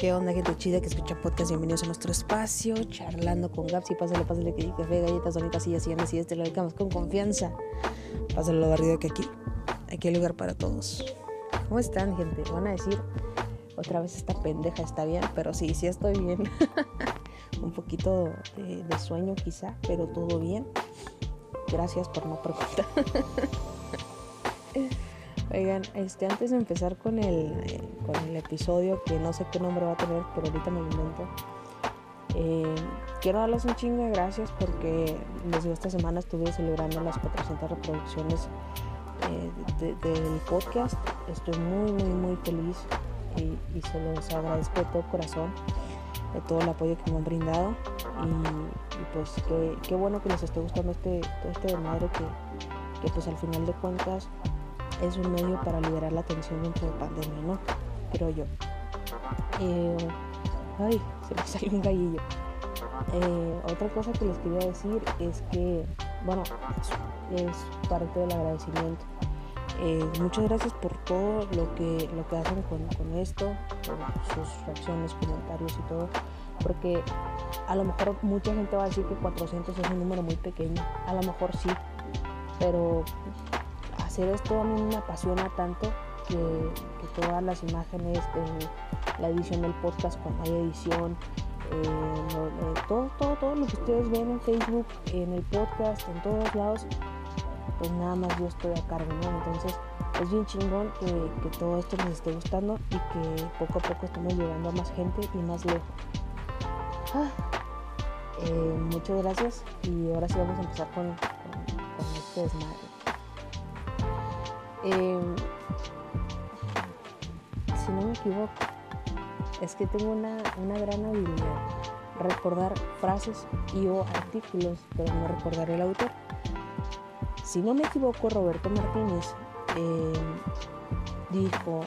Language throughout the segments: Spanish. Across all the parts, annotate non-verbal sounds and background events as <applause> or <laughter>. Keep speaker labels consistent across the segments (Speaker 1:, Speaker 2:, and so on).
Speaker 1: ¿Qué onda, gente chida que escucha podcast? Bienvenidos a nuestro espacio, charlando con Gaps y pásale, pásale que café, galletas, bonitas, sillas, y este lo dedicamos con confianza. Pásale lo barrido que aquí, aquí hay lugar para todos. ¿Cómo están, gente? Van a decir, otra vez esta pendeja está bien, pero sí, sí estoy bien. <laughs> Un poquito de sueño quizá, pero todo bien. Gracias por no preguntar. <laughs> Oigan, este, antes de empezar con el, con el episodio, que no sé qué nombre va a tener, pero ahorita me lo invento. eh, quiero darles un chingo de gracias porque les digo, esta semana estuve celebrando las 400 reproducciones eh, de- de- del podcast. Estoy muy, muy, muy feliz y, se los agradezco de todo corazón de todo el apoyo que me han brindado y, pues qué, qué bueno que les esté gustando este, todo este desmadre que, que pues al final de cuentas es un medio para liberar la tensión dentro de pandemia, ¿no? Creo yo. Eh, ay, se me <laughs> salió un gallillo. Eh, otra cosa que les quería decir es que, bueno, es, parte del agradecimiento. Eh, muchas gracias por todo lo que, lo que hacen con, con esto, por sus reacciones, comentarios y todo, porque a lo mejor mucha gente va a decir que 400 es un número muy pequeño, a lo mejor sí, pero hacer esto a mí me apasiona tanto que, todas las imágenes de la edición del podcast cuando hay edición, eh, eh, todo, todo, todo lo que ustedes ven en Facebook, en el podcast, en todos lados, pues nada más yo estoy a cargo, ¿no? Entonces es bien chingón que, todo esto les esté gustando y que poco a poco estamos llegando a más gente y más lejos. Ah, eh, muchas gracias y ahora sí vamos a empezar con, con, con este desmadre. Eh, si no me equivoco, es que tengo una, una gran habilidad. Recordar frases y o artículos, pero no recordar el autor. Si no me equivoco, Roberto Martínez eh, dijo,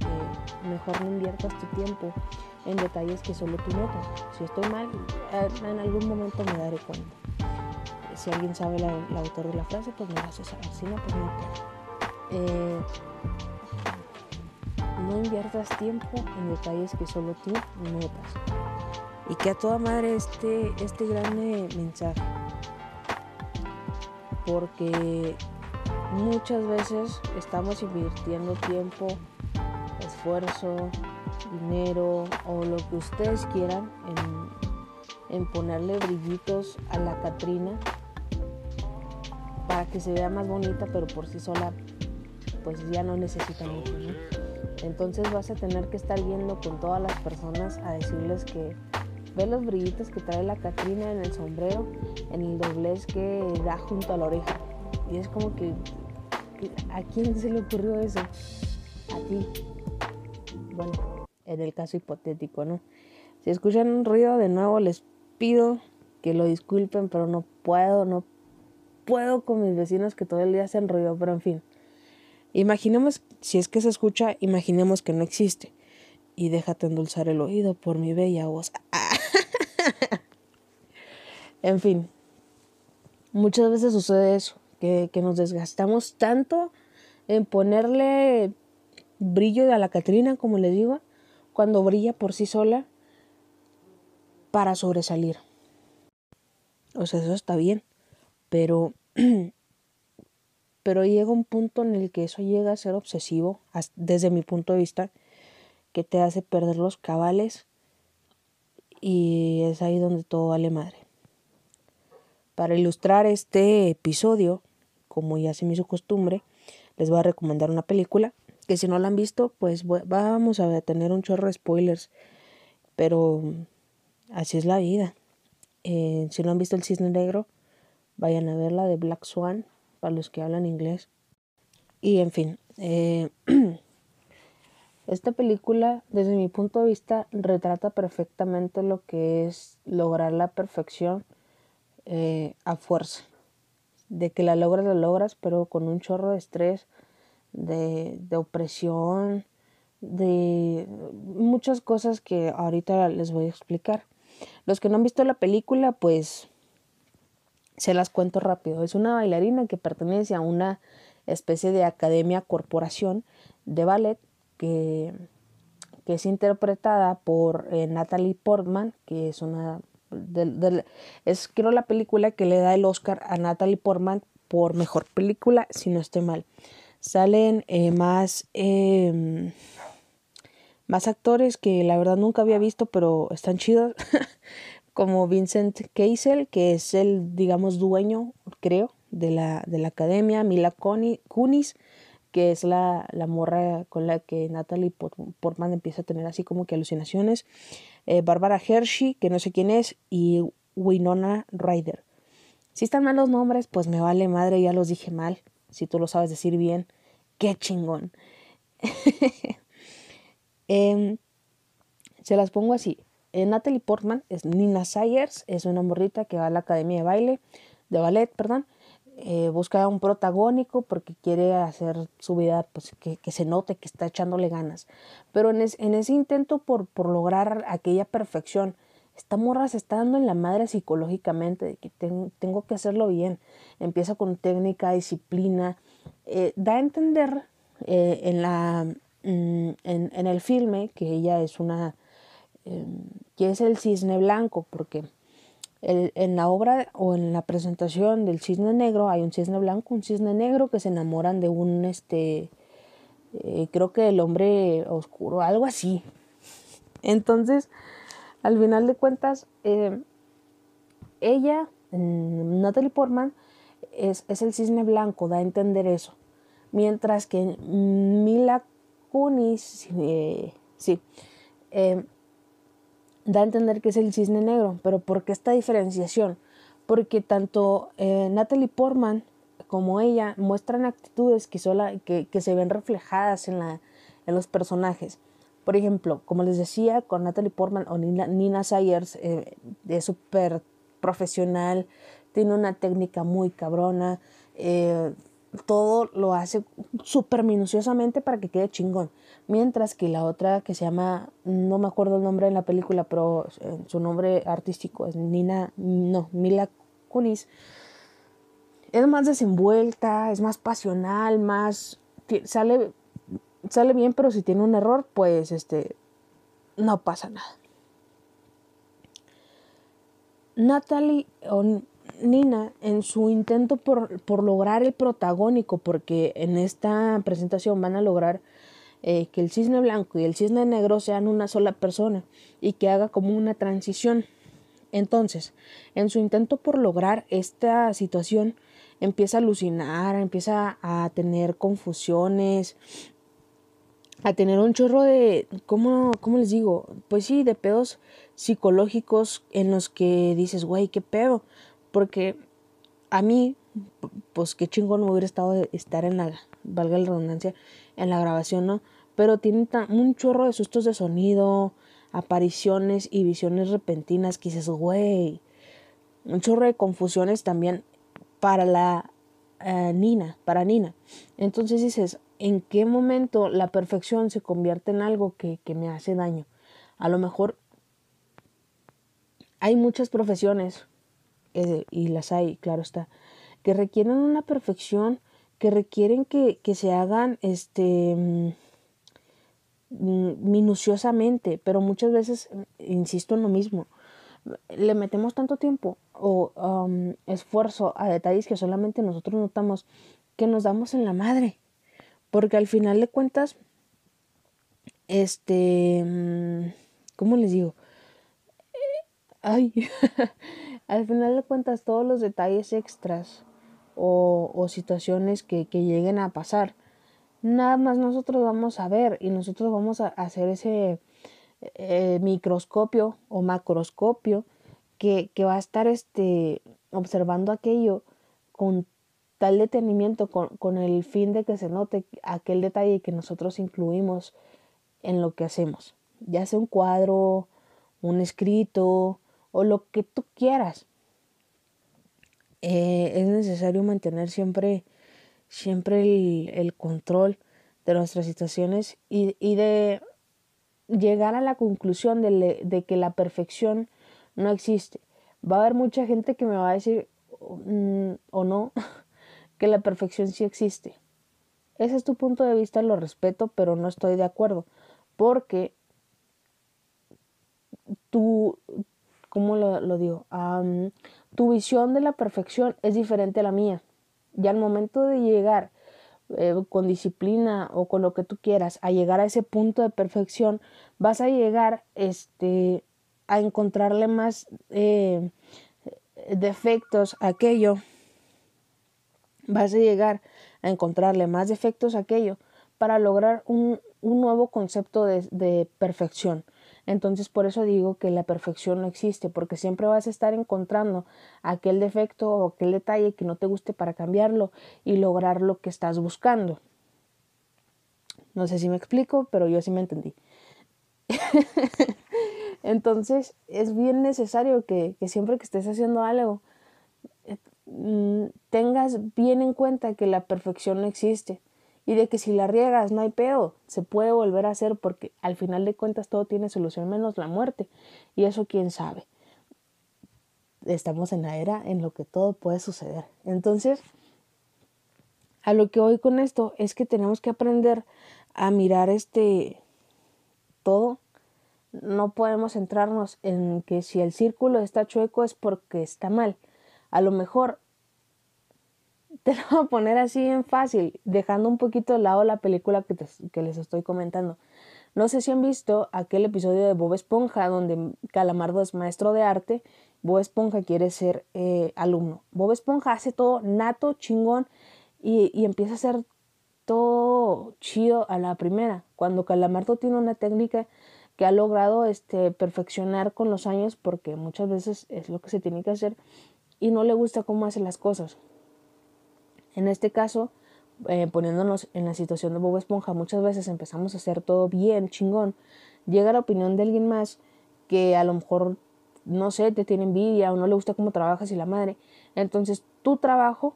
Speaker 1: eh, mejor no inviertas tu tiempo en detalles que solo tú notas. Si estoy mal, en algún momento me daré cuenta. Si alguien sabe el autor de la frase, pues me lo hace saber. Si no, pues no. Eh, no inviertas tiempo en detalles que solo tú notas. Y que a toda madre este, este gran mensaje. Porque muchas veces estamos invirtiendo tiempo, esfuerzo, dinero o lo que ustedes quieran en, en ponerle brillitos a la Catrina para que se vea más bonita, pero por sí sola pues ya no necesita mucho, ¿no? Entonces vas a tener que estar yendo con todas las personas a decirles que ve los brillitos que trae la Catrina en el sombrero, en el doblez que da junto a la oreja. Y es como que, ¿a quién se le ocurrió eso? A ti. Bueno, en el caso hipotético, ¿no? Si escuchan un ruido de nuevo, les pido que lo disculpen, pero no puedo, no puedo con mis vecinos que todo el día hacen ruido, pero en fin. Imaginemos, si es que se escucha, imaginemos que no existe. Y déjate endulzar el oído por mi bella voz. <laughs> en fin, muchas veces sucede eso, que, que nos desgastamos tanto en ponerle brillo a la Catrina, como les digo, cuando brilla por sí sola para sobresalir. O sea, eso está bien, pero <clears throat> pero llega un punto en el que eso llega a ser obsesivo, desde mi punto de vista, que te hace perder los cabales y es ahí donde todo vale madre. Para ilustrar este episodio, como ya se me hizo costumbre, les voy a recomendar una película que si no la han visto, pues vamos a tener un chorro de spoilers, pero así es la vida. Eh, si no han visto El Cisne Negro, vayan a verla de Black Swan para los que hablan inglés. Y en fin, eh, <clears throat> esta película, desde mi punto de vista, retrata perfectamente lo que es lograr la perfección eh, a fuerza. De que la logras, la logras, pero con un chorro de estrés, de, de opresión, de muchas cosas que ahorita les voy a explicar. Los que no han visto la película, pues se las cuento rápido. Es una bailarina que pertenece a una especie de academia corporación de ballet que, que es interpretada por eh, Natalie Portman, que es una... es creo la película que le da el Oscar a Natalie Portman por mejor película, si no estoy mal. Salen eh, más, em, más actores que la verdad nunca había visto, pero están chidos. <laughs> como Vincent Keisel, que es el, digamos, dueño, creo, de la, de la academia, Mila Kunis, que es la, la, morra con la que Natalie Portman empieza a tener así como que alucinaciones, eh, Bárbara Hershey, que no sé quién es, y Winona Ryder. Si están mal los nombres, pues me vale madre, ya los dije mal. Si tú lo sabes decir bien, qué chingón. <laughs> Em, se las pongo así. Eh, Natalie Portman es Nina Sayers, es una morrita que va a la academia de baile, de ballet, perdón. Eh, busca un protagónico porque quiere hacer su vida, pues que, se note que está echándole ganas. Pero en, ese intento por, lograr aquella perfección, esta morra se está dando en la madre psicológicamente de que tengo que hacerlo bien. Empieza con técnica, disciplina. Eh, da a entender mm, en, en el filme que ella es una Em, que es el cisne blanco, porque en la obra o en la presentación del cisne negro hay un cisne blanco, un cisne negro que se enamoran de un, este, eh, creo que el hombre oscuro, algo así. Entonces, al final de cuentas, em, ella, Natalie Portman, es, es, el cisne blanco, da a entender eso. Mientras que Mila Kunis, eh, sí, eh, da a entender que es el cisne negro. Pero ¿por qué esta diferenciación? Porque tanto eh, Natalie Portman como ella muestran actitudes que, se ven reflejadas en, los personajes. Por ejemplo, como les decía, con Natalie Portman o Nina, Sayers eh, es súper profesional, tiene una técnica muy cabrona, eh, todo lo hace súper minuciosamente para que quede chingón. Mientras que la otra que se llama, no me acuerdo el nombre en la película, pero su nombre artístico es Nina, no, Mila Kunis, es más desenvuelta, es más pasional, más, sale, sale bien, pero si tiene un error, pues este, no pasa nada. Natalie, Nina en su intento por, lograr el protagónico, porque en esta presentación van a lograr eh, que el cisne blanco y el cisne negro sean una sola persona y que haga como una transición. Entonces, en su intento por lograr esta situación, empieza a alucinar, empieza a tener confusiones, a tener un chorro de, ¿cómo, cómo les digo? Pues sí, de pedos psicológicos en los que dices, güey, ¿qué pedo? Porque a mí, pues qué chingón me hubiera estado de estar en la, valga la redundancia, en la grabación, ¿no? Pero tiene un chorro de sustos de sonido, apariciones y visiones repentinas que dices, güey, un chorro de confusiones también para la eh, Nina, para Nina. Entonces dices, ¿en qué momento la perfección se convierte en algo que, que me hace daño? A lo mejor hay muchas profesiones eh, y las hay, claro está, que requieren una perfección, que requieren que, se hagan este mm, mm, minuciosamente, pero muchas veces, insisto en lo mismo, le metemos tanto tiempo o um, esfuerzo a detalles que solamente nosotros notamos que nos damos en la madre. Porque al final de cuentas, este, mm, ¿cómo les digo? Eh, ay, <laughs> Al final de cuentas, todos los detalles extras o, situaciones que, lleguen a pasar, nada más nosotros vamos a ver y nosotros vamos a hacer ese eh, microscopio o macroscopio que, va a estar este, observando aquello con tal detenimiento, con, con, el fin de que se note aquel detalle que nosotros incluimos en lo que hacemos, ya sea un cuadro, un escrito, o lo que tú quieras. Eh, es necesario mantener siempre, siempre el, control de nuestras situaciones y, de llegar a la conclusión de, que la perfección no existe. Va a haber mucha gente que me va a decir mm, o no <laughs> que la perfección sí existe. Ese es tu punto de vista, lo respeto, pero no estoy de acuerdo. Porque tu, ¿cómo lo, digo? tu visión de la perfección es diferente a la mía. Y al momento de llegar eh, con disciplina o con lo que tú quieras a llegar a ese punto de perfección, vas a llegar este, a encontrarle más eh, defectos a aquello. Vas a llegar a encontrarle más defectos a aquello para lograr un, nuevo concepto de, perfección. Entonces por eso digo que la perfección no existe, porque siempre vas a estar encontrando aquel defecto o aquel detalle que no te guste para cambiarlo y lograr lo que estás buscando. No sé si me explico, pero yo sí me entendí. <laughs> Entonces es bien necesario que, que siempre que estés haciendo algo, eh, mm, tengas bien en cuenta que la perfección no existe y de que si la riegas no hay pedo, se puede volver a hacer porque al final de cuentas todo tiene solución menos la muerte y eso quién sabe. Estamos en la era en lo que todo puede suceder. Entonces, a lo que voy con esto es que tenemos que aprender a mirar este todo. No podemos centrarnos en que si el círculo está chueco es porque está mal. A lo mejor te lo voy a poner así en fácil, dejando un poquito de lado la película que, les estoy comentando. No sé si han visto aquel episodio de Bob Esponja donde Calamardo es maestro de arte, Bob Esponja quiere ser eh, alumno. Bob Esponja hace todo nato, chingón y, y, empieza a hacer todo chido a la primera. Cuando Calamardo tiene una técnica que ha logrado este, perfeccionar con los años porque muchas veces es lo que se tiene que hacer y no le gusta cómo hace las cosas. En este caso, eh, poniéndonos en la situación de Bob Esponja, muchas veces empezamos a hacer todo bien, chingón. Llega la opinión de alguien más que a lo mejor, no sé, te tiene envidia o no le gusta cómo trabajas y la madre. Entonces tu trabajo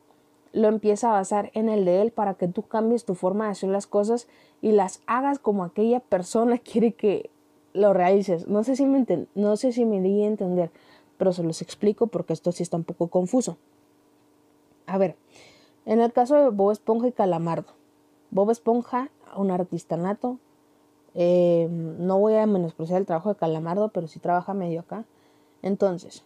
Speaker 1: lo empieza a basar en el de él para que tú cambies tu forma de hacer las cosas y las hagas como aquella persona <laughs> quiere que lo realices. No sé si me, no sé si me di a entender, pero se los explico porque esto sí está un poco confuso. A ver, en el caso de Bob Esponja y Calamardo, Bob Esponja, un artista nato, eh, no voy a menospreciar el trabajo de Calamardo, pero sí trabaja medio acá. Entonces,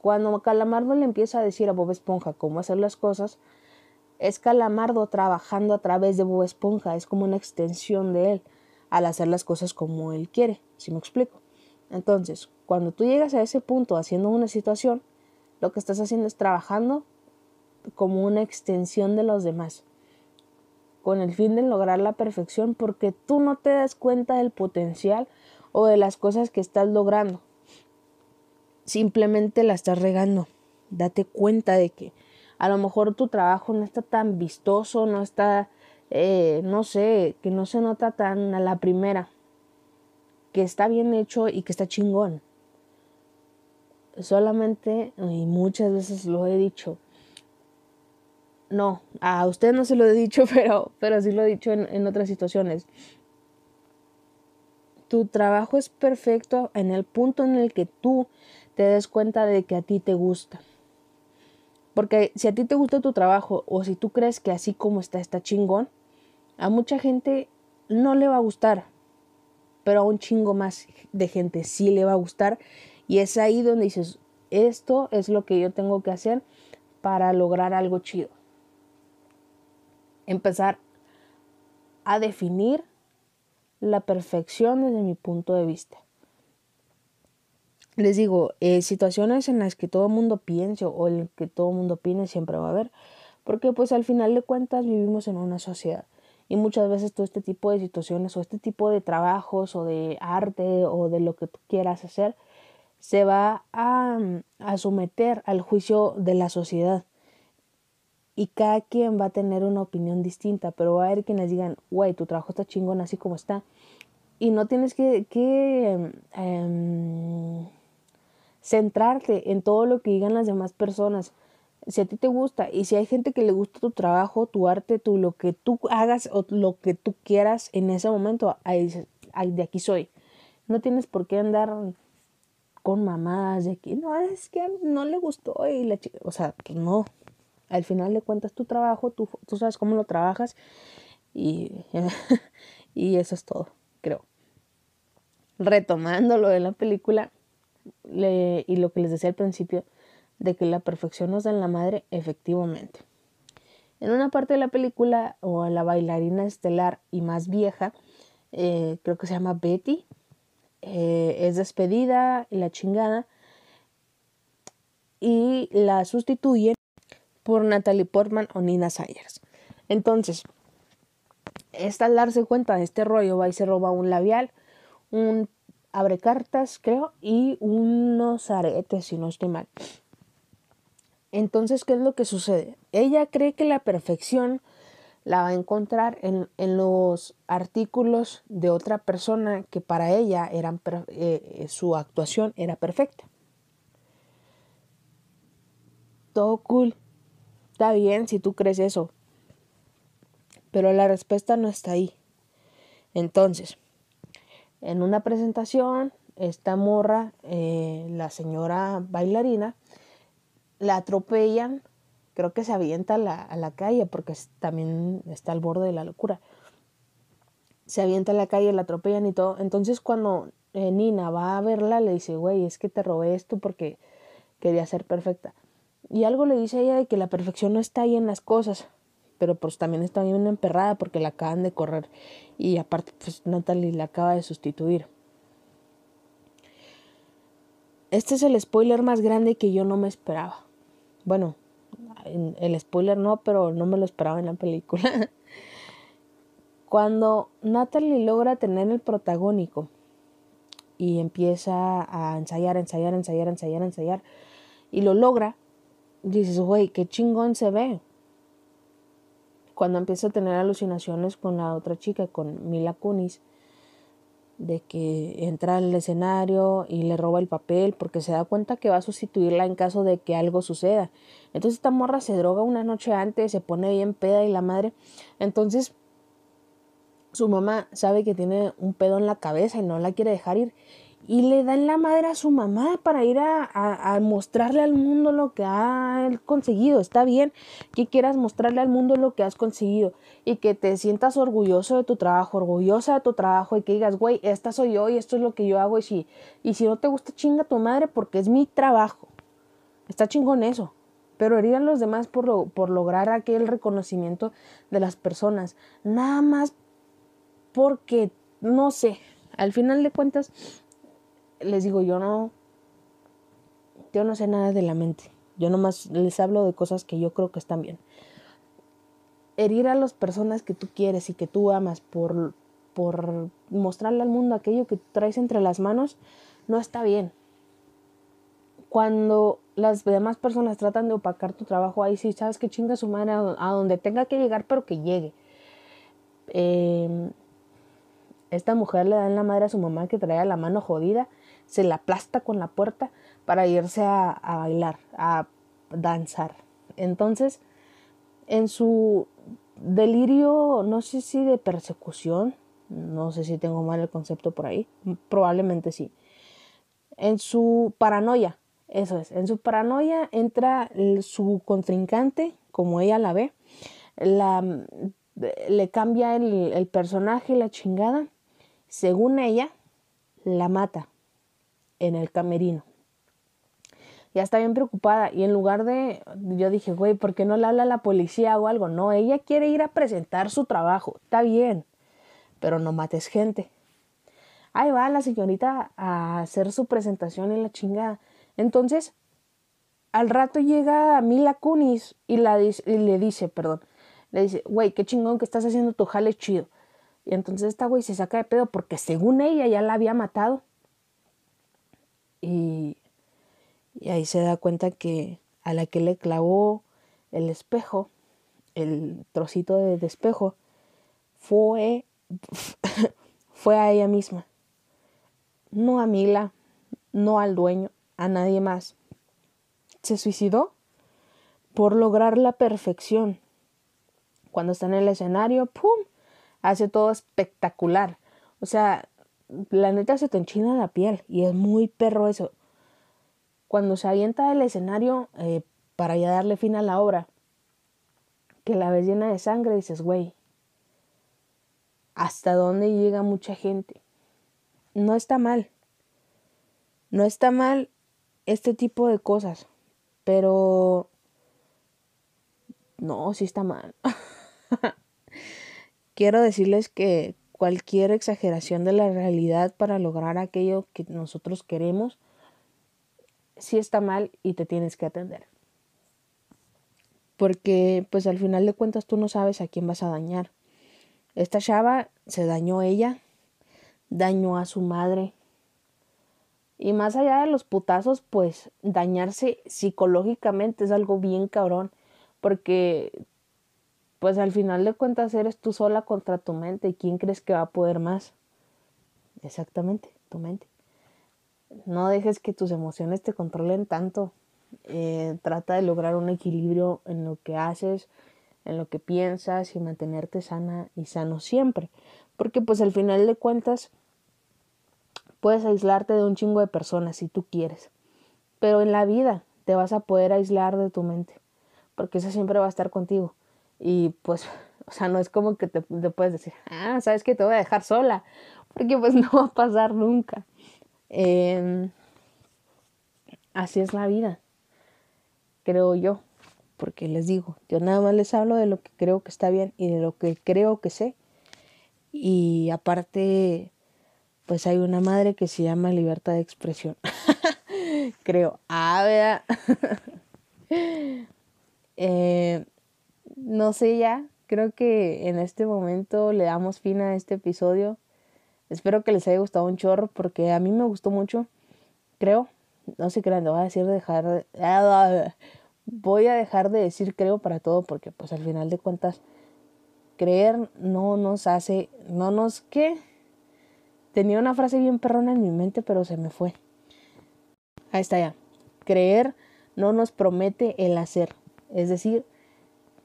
Speaker 1: cuando Calamardo le empieza a decir a Bob Esponja cómo hacer las cosas, es Calamardo trabajando a través de Bob Esponja, es como una extensión de él al hacer las cosas como él quiere, si me explico. Entonces, cuando tú llegas a ese punto haciendo una situación, lo que estás haciendo es trabajando como una extensión de los demás, con el fin de lograr la perfección porque tú no te das cuenta del potencial o de las cosas que estás logrando. Simplemente la estás regando. Date cuenta de que a lo mejor tu trabajo no está tan vistoso, no está, eh, no sé, que no se nota tan a la primera, que está bien hecho y que está chingón. Solamente, y muchas veces lo he dicho, no, a usted no se lo he dicho, <laughs> pero, pero sí lo he dicho en, en otras situaciones. Tu trabajo es perfecto en el punto en el que tú te des cuenta de que a ti te gusta. Porque si a ti te gusta tu trabajo o si tú crees que así como está está chingón, a mucha gente no le va a gustar, pero a un chingo más de gente sí le va a gustar y es ahí donde dices, esto es lo que yo tengo que hacer para lograr algo chido empezar a definir la perfección desde mi punto de vista. Les digo, eh, situaciones en las que todo el mundo piense o el que todo el mundo opine siempre va a haber, porque pues al final de cuentas vivimos en una sociedad y muchas veces todo este tipo de situaciones o este tipo de trabajos o de arte o de lo que tú quieras hacer se va a, a someter al juicio de la sociedad y cada quien va a tener una opinión distinta, pero va a haber quienes digan, güey, tu trabajo está chingón así como está. Y no tienes que, em, centrarte en todo lo que digan las demás personas. Si a ti te gusta y si hay gente que le gusta tu trabajo, tu arte, tu, lo que tú hagas o lo que tú quieras en ese momento, de aquí soy. No tienes por qué andar con mamadas de que no, es que no le gustó y la chica, o sea, pues no, al final de cuentas tu trabajo, tú, tú sabes cómo lo trabajas y, <laughs> y eso es todo, creo. retomando lo de la película y lo que les decía al principio, de que la perfección nos da en la madre, efectivamente. En una parte de la película, o la bailarina estelar y más vieja, eh, creo que se llama Betty, eh, es despedida y la chingada, y la sustituyen por Natalie Portman o Nina Sayers. Entonces, esta al darse cuenta de este rollo va y se roba un labial, un abre cartas, creo, y unos aretes, si no estoy mal. Entonces, ¿qué es lo que sucede? Ella cree que la perfección la va a encontrar en, los artículos de otra persona que para ella eran, eh, su actuación era perfecta. Todo cool. Bien si tú crees eso. Pero la respuesta no está ahí. Entonces, en una presentación, esta morra, eh, la señora bailarina, la atropellan, creo que se avienta a la, calle porque también está al borde de la locura. Se avienta a la calle, la atropellan y todo. Entonces cuando eh, Nina va a verla, le dice, güey, es que te robé esto porque quería ser perfecta. Y algo le dice a ella de que la perfección no está ahí en las cosas, pero pues también está bien emperrada porque la acaban de correr y aparte pues Natalie la acaba de sustituir. Este es el spoiler más grande que yo no me esperaba. Bueno, el spoiler no, pero no me lo esperaba en la película. <laughs> Cuando Natalie logra tener el protagónico y empieza a ensayar, ensayar, ensayar, ensayar, ensayar, y lo logra, dices, güey, qué chingón se ve. Cuando empieza a tener alucinaciones con la otra chica, con Mila Kunis, de que entra al escenario y le roba el papel porque se da cuenta que va a sustituirla en caso de que algo suceda. Entonces esta morra se droga una noche antes, se pone bien peda y la madre. Entonces su mamá sabe que tiene un pedo en la cabeza y no la quiere dejar ir y le dan la madre a su mamá para ir a, mostrarle al mundo lo que ha conseguido. Está bien que quieras mostrarle al mundo lo que has conseguido y que te sientas orgulloso de tu trabajo, orgullosa de tu trabajo y que digas, güey, esta soy yo y esto es lo que yo hago y si, y si no te gusta, chinga tu madre porque es mi trabajo. Está chingón eso. Pero herir a los demás por, por lograr aquel reconocimiento de las personas. Nada más porque, no sé, al final de cuentas, les digo, yo no, yo no sé nada de la mente. Yo nomás les hablo de cosas que yo creo que están bien. Herir a las personas que tú quieres y que tú amas por, por mostrarle al mundo aquello que traes entre las manos, no está bien. Cuando las demás personas tratan de opacar tu trabajo, ahí sí, sabes que chinga su madre a donde tenga que llegar, pero que llegue. Em, esta mujer le da en la madre a su mamá que traía la mano jodida se la aplasta con la puerta para irse a, bailar, a danzar. Entonces, en su delirio, no sé si de persecución, no sé si tengo mal el concepto por ahí, probablemente sí. En su paranoia, eso es, en su paranoia entra su contrincante, como ella la ve, la, le cambia el personaje, la chingada, según ella, la mata en el camerino. Ya está bien preocupada y en lugar de, yo dije, güey, ¿por qué no le habla a la policía o algo? No, ella quiere ir a presentar su trabajo, está bien, pero no mates gente. Ahí va la señorita a hacer su presentación en la chingada. Entonces, al rato llega Mila Kunis y, la, y le dice, perdón, le dice, güey, qué chingón que estás haciendo tu jale chido. Y entonces esta güey se saca de pedo porque según ella ya la había matado. Y, ahí se da cuenta que a la que le clavó el espejo, el trocito de, espejo, fue, <laughs> fue a ella misma. No a Mila, no al dueño, a nadie más. Se suicidó por lograr la perfección. Cuando está en el escenario, ¡pum! Hace todo espectacular. O sea, la neta se te enchina la piel y es muy perro eso. Cuando se avienta del escenario eh, para ya darle fin a la obra, que la ves llena de sangre, dices, güey, ¿hasta dónde llega mucha gente? no está mal. No está mal este tipo de cosas, pero no, sí está mal. <laughs> Quiero decirles que cualquier exageración de la realidad para lograr aquello que nosotros queremos, sí está mal y te tienes que atender. Porque pues al final de cuentas tú no sabes a quién vas a dañar. Esta chava se dañó ella, dañó a su madre. Y más allá de los putazos, pues dañarse psicológicamente es algo bien cabrón. Porque pues al final de cuentas eres tú sola contra tu mente. ¿Y quién crees que va a poder más? Exactamente, tu mente. No dejes que tus emociones te controlen tanto. Eh, trata de lograr un equilibrio en lo que haces, en lo que piensas y mantenerte sana y sano siempre. Porque pues al final de cuentas puedes aislarte de un chingo de personas si tú quieres. Pero en la vida te vas a poder aislar de tu mente. Porque esa siempre va a estar contigo. Y pues, o sea, no es como que te, puedes decir, ah, sabes que te voy a dejar sola. Porque pues <laughs> no va a pasar nunca. Em, así es la vida, creo yo porque les digo, yo nada más les hablo de lo que creo que está bien y de lo que creo que sé. Y aparte, pues hay una madre que se llama libertad de expresión. <laughs> creo. Ah, vea. <laughs> Eh, no sé ya, creo que en este momento le damos fin a este episodio. Espero que les haya gustado un chorro porque a mí me gustó mucho, creo. No sé qué le voy a decir dejar voy a dejar de decir creo para todo porque pues al final de cuentas creer no nos hace, no nos qué. Tenía una frase bien perrona en mi mente pero se me fue. Ahí está ya. Creer no nos promete el hacer. Es decir,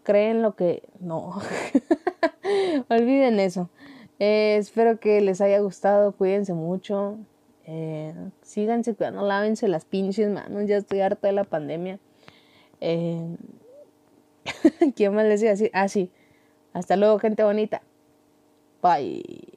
Speaker 1: creen lo que... No. <laughs> Olviden eso. Eh, espero que les haya gustado. Cuídense mucho. Eh, síganse cuidando, lávense las pinches manos. Ya estoy harta de la pandemia. Eh, <laughs> ¿Quién más les iba a decir? Ah, sí. Hasta luego, gente bonita. Bye.